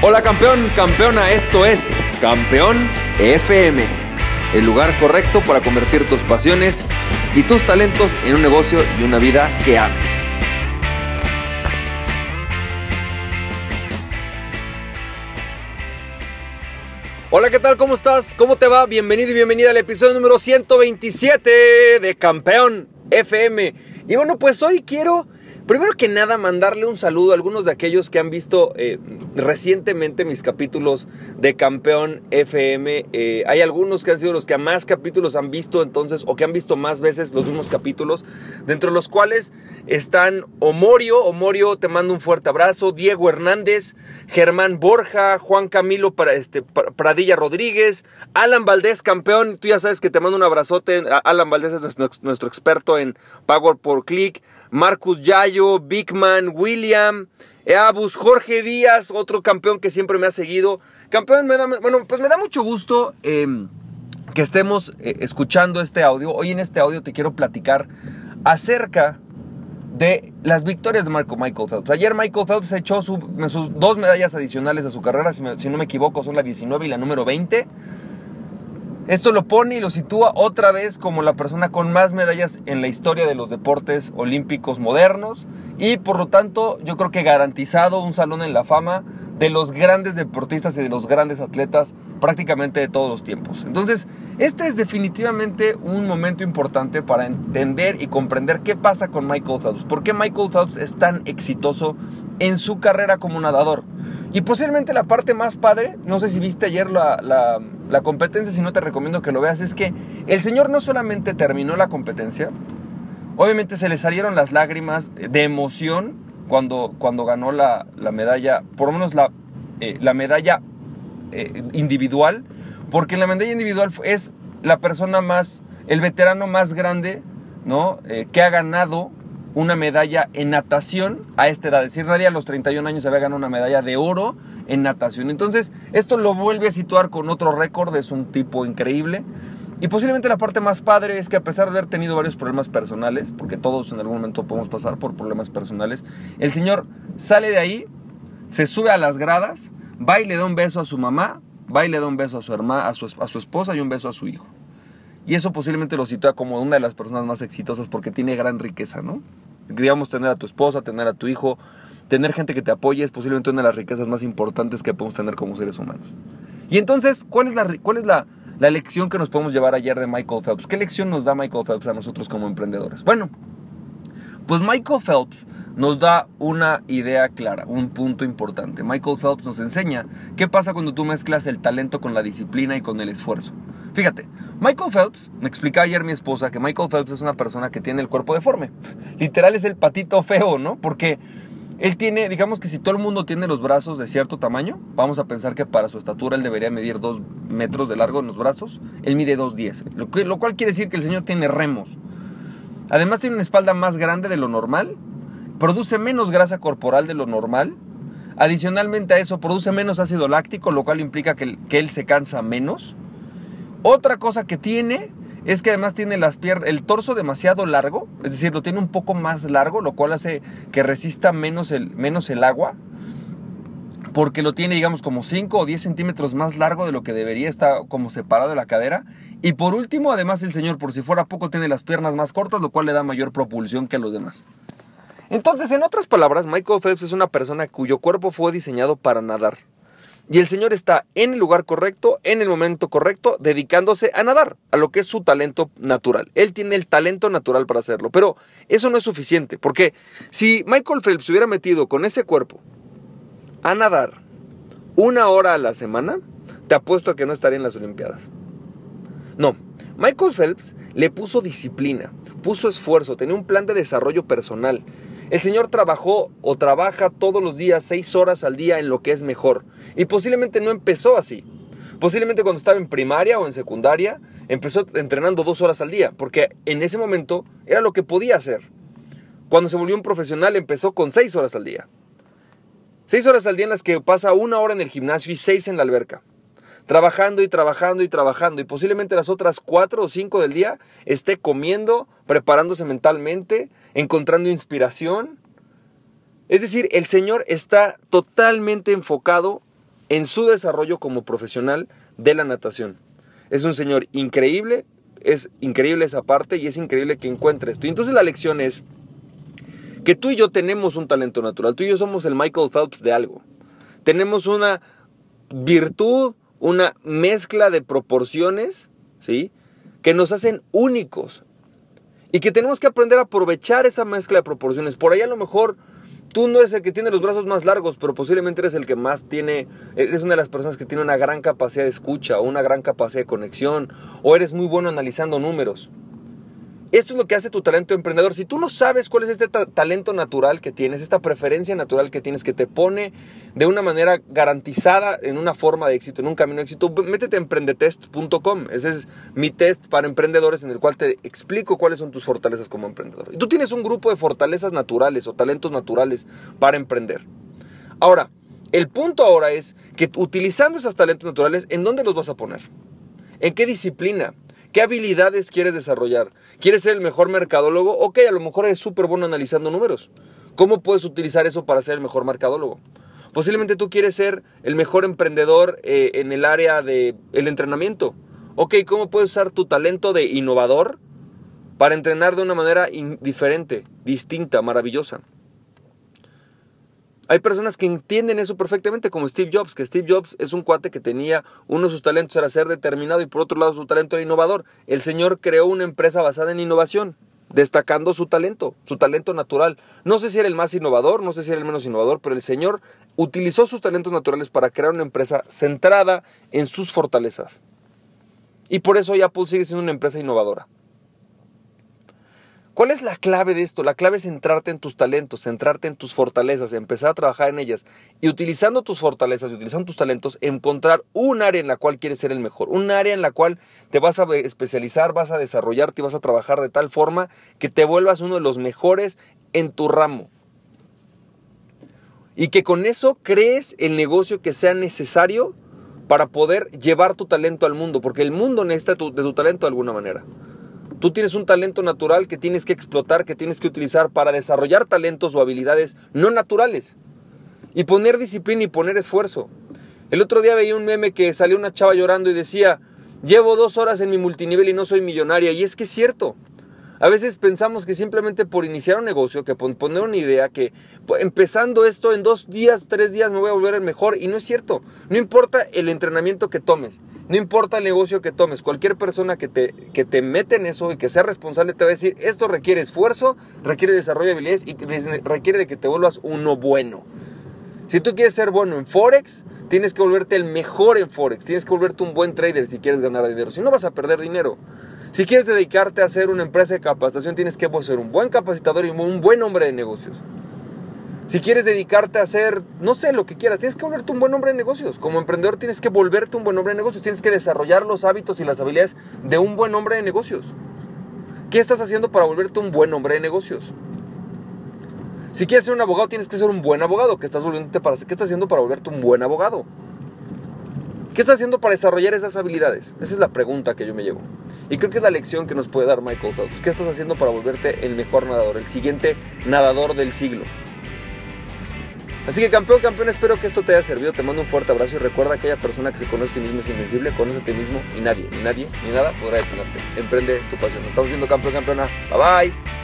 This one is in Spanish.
Hola campeón, campeona, esto es Campeón FM, el lugar correcto para convertir tus pasiones y tus talentos en un negocio y una vida que ames. Hola, ¿qué tal? ¿Cómo estás? ¿Cómo te va? Bienvenido y bienvenida al episodio número 127 de Campeón FM. Y bueno, pues hoy quiero Primero que nada, mandarle un saludo a algunos de aquellos que han visto eh, recientemente mis capítulos de Campeón FM. Eh, hay algunos que han sido los que más capítulos han visto entonces, o que han visto más veces los mismos capítulos, dentro de los cuales están Omorio, Omorio te mando un fuerte abrazo, Diego Hernández, Germán Borja, Juan Camilo este, Pradilla Rodríguez, Alan Valdés, campeón, tú ya sabes que te mando un abrazote, Alan Valdés es nuestro, nuestro experto en Power por Click. Marcus Yayo, Bigman, William, Eabus, Jorge Díaz, otro campeón que siempre me ha seguido. Campeón, me da, bueno, pues me da mucho gusto em, que estemos eh, escuchando este audio. Hoy en este audio te quiero platicar acerca de las victorias de Marco Michael Phelps. Ayer Michael Phelps echó sus dos medallas adicionales a su carrera, si, si no me equivoco, son la 19 y la número 20. Esto lo pone y lo sitúa otra vez como la persona con más medallas en la historia de los deportes olímpicos modernos y por lo tanto yo creo que garantizado un salón en la fama de los grandes deportistas y de los grandes atletas prácticamente de todos los tiempos. Entonces, este es definitivamente un momento importante para entender y comprender qué pasa con Michael Phelps, por qué Michael Phelps es tan exitoso en su carrera como nadador. Y posiblemente la parte más padre, no sé si viste ayer la, competencia, si no te recomiendo que lo veas, es que el señor no solamente terminó la competencia, obviamente se le salieron las lágrimas de emoción cuando, cuando ganó la, medalla, por lo menos la, eh, la medalla eh, individual, porque la medalla individual es la persona más, el veterano más grande, ¿no? Eh, que ha ganado una medalla en natación a esta edad. Es decir, nadie a los 31 años había ganado una medalla de oro en natación. Entonces, esto lo vuelve a situar con otro récord, es un tipo increíble. Y posiblemente la parte más padre es que a pesar de haber tenido varios problemas personales, porque todos en algún momento podemos pasar por problemas personales, el señor sale de ahí, se sube a las gradas, va y le da un beso a su mamá, va y le da un beso a su hermana, a su, a su esposa y un beso a su hijo. Y eso posiblemente lo sitúa como una de las personas más exitosas porque tiene gran riqueza, ¿no? Digamos, tener a tu esposa, tener a tu hijo, tener gente que te apoye es posiblemente una de las riquezas más importantes que podemos tener como seres humanos. Y entonces, ¿cuál es la, cuál es la, la lección que nos podemos llevar ayer de Michael Phelps? ¿Qué lección nos da Michael Phelps a nosotros como emprendedores? Bueno, pues Michael Phelps nos da una idea clara, un punto importante. Michael Phelps nos enseña qué pasa cuando tú mezclas el talento con la disciplina y con el esfuerzo. Fíjate, Michael Phelps, me explicaba ayer mi esposa que Michael Phelps es una persona que tiene el cuerpo deforme. Literal es el patito feo, ¿no? Porque él tiene, digamos que si todo el mundo tiene los brazos de cierto tamaño, vamos a pensar que para su estatura él debería medir 2 metros de largo en los brazos, él mide 2,10, lo, lo cual quiere decir que el señor tiene remos. Además tiene una espalda más grande de lo normal produce menos grasa corporal de lo normal. Adicionalmente a eso, produce menos ácido láctico, lo cual implica que, él se cansa menos. Otra cosa que tiene es que además tiene las el torso demasiado largo, es decir, lo tiene un poco más largo, lo cual hace que resista menos el, menos el agua, porque lo tiene, digamos, como 5 o 10 centímetros más largo de lo que debería, estar como separado de la cadera. Y por último, además, el señor, por si fuera poco, tiene las piernas más cortas, lo cual le da mayor propulsión que a los demás. Entonces, en otras palabras, Michael Phelps es una persona cuyo cuerpo fue diseñado para nadar. Y el señor está en el lugar correcto, en el momento correcto, dedicándose a nadar, a lo que es su talento natural. Él tiene el talento natural para hacerlo. Pero eso no es suficiente, porque si Michael Phelps hubiera metido con ese cuerpo a nadar una hora a la semana, te apuesto a que no estaría en las Olimpiadas. No, Michael Phelps le puso disciplina, puso esfuerzo, tenía un plan de desarrollo personal el Señor trabajó o trabaja todos los días seis horas al día en lo que es mejor. Y posiblemente no empezó así. Posiblemente cuando estaba en primaria o en secundaria, empezó entrenando dos horas al día, porque en ese momento era lo que podía hacer. Cuando se volvió un profesional empezó con seis horas al día. Seis horas al día en las que pasa una hora en el gimnasio y seis en la alberca trabajando y trabajando y trabajando y posiblemente las otras cuatro o cinco del día esté comiendo, preparándose mentalmente, encontrando inspiración. Es decir, el Señor está totalmente enfocado en su desarrollo como profesional de la natación. Es un señor increíble, es increíble esa parte y es increíble que encuentre esto. Y entonces la lección es que tú y yo tenemos un talento natural, tú y yo somos el Michael Phelps de algo. Tenemos una virtud, una mezcla de proporciones, ¿sí? Que nos hacen únicos y que tenemos que aprender a aprovechar esa mezcla de proporciones. Por ahí a lo mejor tú no eres el que tiene los brazos más largos, pero posiblemente eres el que más tiene, eres una de las personas que tiene una gran capacidad de escucha una gran capacidad de conexión, o eres muy bueno analizando números. Esto es lo que hace tu talento emprendedor. Si tú no sabes cuál es este talento natural que tienes, esta preferencia natural que tienes, que te pone de una manera garantizada en una forma de éxito, en un camino de éxito, métete a emprendetest.com. Ese es mi test para emprendedores en el cual te explico cuáles son tus fortalezas como emprendedor. Y tú tienes un grupo de fortalezas naturales o talentos naturales para emprender. Ahora, el punto ahora es que utilizando esos talentos naturales, ¿en dónde los vas a poner? ¿En qué disciplina? ¿Qué habilidades quieres desarrollar? ¿Quieres ser el mejor mercadólogo? Ok, a lo mejor eres súper bueno analizando números. ¿Cómo puedes utilizar eso para ser el mejor mercadólogo? Posiblemente tú quieres ser el mejor emprendedor eh, en el área del el entrenamiento. Ok, ¿cómo puedes usar tu talento de innovador para entrenar de una manera diferente, distinta, maravillosa? Hay personas que entienden eso perfectamente, como Steve Jobs, que Steve Jobs es un cuate que tenía uno de sus talentos era ser determinado y por otro lado su talento era innovador. El señor creó una empresa basada en innovación, destacando su talento, su talento natural. No sé si era el más innovador, no sé si era el menos innovador, pero el señor utilizó sus talentos naturales para crear una empresa centrada en sus fortalezas. Y por eso Apple sigue siendo una empresa innovadora. ¿Cuál es la clave de esto? La clave es centrarte en tus talentos, centrarte en tus fortalezas, empezar a trabajar en ellas y utilizando tus fortalezas y utilizando tus talentos, encontrar un área en la cual quieres ser el mejor, un área en la cual te vas a especializar, vas a desarrollarte y vas a trabajar de tal forma que te vuelvas uno de los mejores en tu ramo. Y que con eso crees el negocio que sea necesario para poder llevar tu talento al mundo, porque el mundo necesita de tu talento de alguna manera. Tú tienes un talento natural que tienes que explotar, que tienes que utilizar para desarrollar talentos o habilidades no naturales. Y poner disciplina y poner esfuerzo. El otro día veía un meme que salió una chava llorando y decía, llevo dos horas en mi multinivel y no soy millonaria. Y es que es cierto. A veces pensamos que simplemente por iniciar un negocio, que por poner una idea, que empezando esto en dos días, tres días me voy a volver el mejor. Y no es cierto. No importa el entrenamiento que tomes, no importa el negocio que tomes. Cualquier persona que te, que te mete en eso y que sea responsable te va a decir, esto requiere esfuerzo, requiere desarrollo de habilidades y requiere de que te vuelvas uno bueno. Si tú quieres ser bueno en Forex, tienes que volverte el mejor en Forex. Tienes que volverte un buen trader si quieres ganar dinero. Si no vas a perder dinero. Si quieres dedicarte a hacer una empresa de capacitación, tienes que ser un buen capacitador y un buen hombre de negocios. Si quieres dedicarte a hacer, no sé, lo que quieras, tienes que volverte un buen hombre de negocios. Como emprendedor tienes que volverte un buen hombre de negocios. Tienes que desarrollar los hábitos y las habilidades de un buen hombre de negocios. ¿Qué estás haciendo para volverte un buen hombre de negocios? Si quieres ser un abogado, tienes que ser un buen abogado. ¿Qué estás, para, ¿Qué estás haciendo para volverte un buen abogado? ¿Qué estás haciendo para desarrollar esas habilidades? Esa es la pregunta que yo me llevo. Y creo que es la lección que nos puede dar Michael Phelps. ¿Qué estás haciendo para volverte el mejor nadador, el siguiente nadador del siglo? Así que campeón, campeón, espero que esto te haya servido. Te mando un fuerte abrazo y recuerda que aquella persona que se conoce a sí mismo es invencible, conoce a ti mismo y nadie, ni nadie, ni nada podrá detenerte. Emprende tu pasión. Nos estamos viendo campeón, campeona. Bye bye.